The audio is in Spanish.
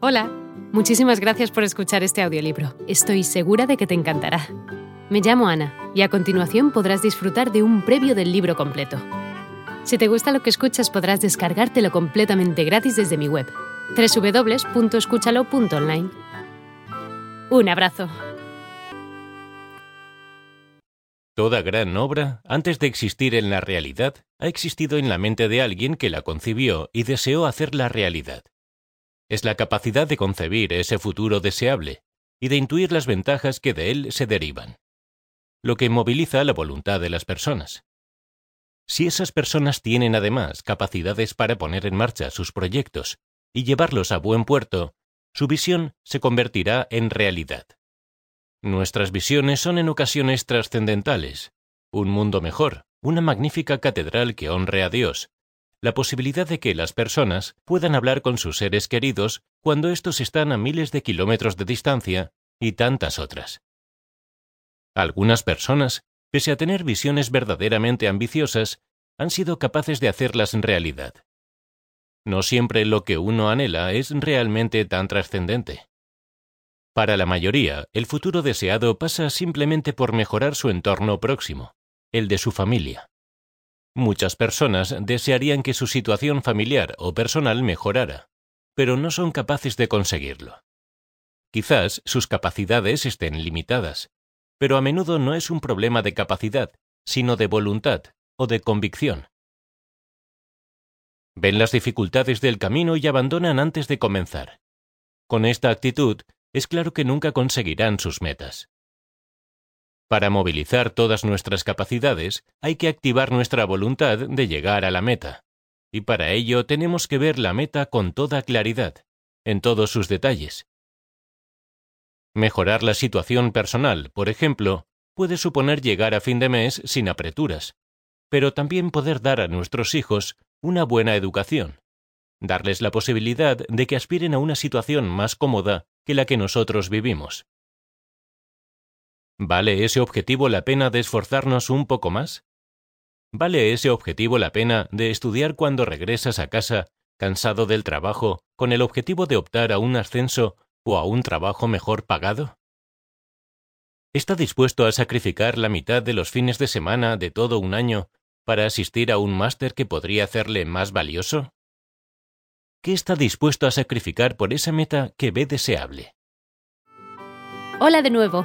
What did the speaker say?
Hola, muchísimas gracias por escuchar este audiolibro. Estoy segura de que te encantará. Me llamo Ana y a continuación podrás disfrutar de un previo del libro completo. Si te gusta lo que escuchas podrás descargártelo completamente gratis desde mi web, www.escúchalo.online. Un abrazo. Toda gran obra, antes de existir en la realidad, ha existido en la mente de alguien que la concibió y deseó hacerla realidad es la capacidad de concebir ese futuro deseable y de intuir las ventajas que de él se derivan, lo que moviliza la voluntad de las personas. Si esas personas tienen además capacidades para poner en marcha sus proyectos y llevarlos a buen puerto, su visión se convertirá en realidad. Nuestras visiones son en ocasiones trascendentales, un mundo mejor, una magnífica catedral que honre a Dios, la posibilidad de que las personas puedan hablar con sus seres queridos cuando estos están a miles de kilómetros de distancia y tantas otras. Algunas personas, pese a tener visiones verdaderamente ambiciosas, han sido capaces de hacerlas en realidad. No siempre lo que uno anhela es realmente tan trascendente. Para la mayoría, el futuro deseado pasa simplemente por mejorar su entorno próximo, el de su familia. Muchas personas desearían que su situación familiar o personal mejorara, pero no son capaces de conseguirlo. Quizás sus capacidades estén limitadas, pero a menudo no es un problema de capacidad, sino de voluntad o de convicción. Ven las dificultades del camino y abandonan antes de comenzar. Con esta actitud, es claro que nunca conseguirán sus metas. Para movilizar todas nuestras capacidades hay que activar nuestra voluntad de llegar a la meta. Y para ello tenemos que ver la meta con toda claridad, en todos sus detalles. Mejorar la situación personal, por ejemplo, puede suponer llegar a fin de mes sin apreturas, pero también poder dar a nuestros hijos una buena educación, darles la posibilidad de que aspiren a una situación más cómoda que la que nosotros vivimos. ¿Vale ese objetivo la pena de esforzarnos un poco más? ¿Vale ese objetivo la pena de estudiar cuando regresas a casa, cansado del trabajo, con el objetivo de optar a un ascenso o a un trabajo mejor pagado? ¿Está dispuesto a sacrificar la mitad de los fines de semana de todo un año para asistir a un máster que podría hacerle más valioso? ¿Qué está dispuesto a sacrificar por esa meta que ve deseable? Hola de nuevo.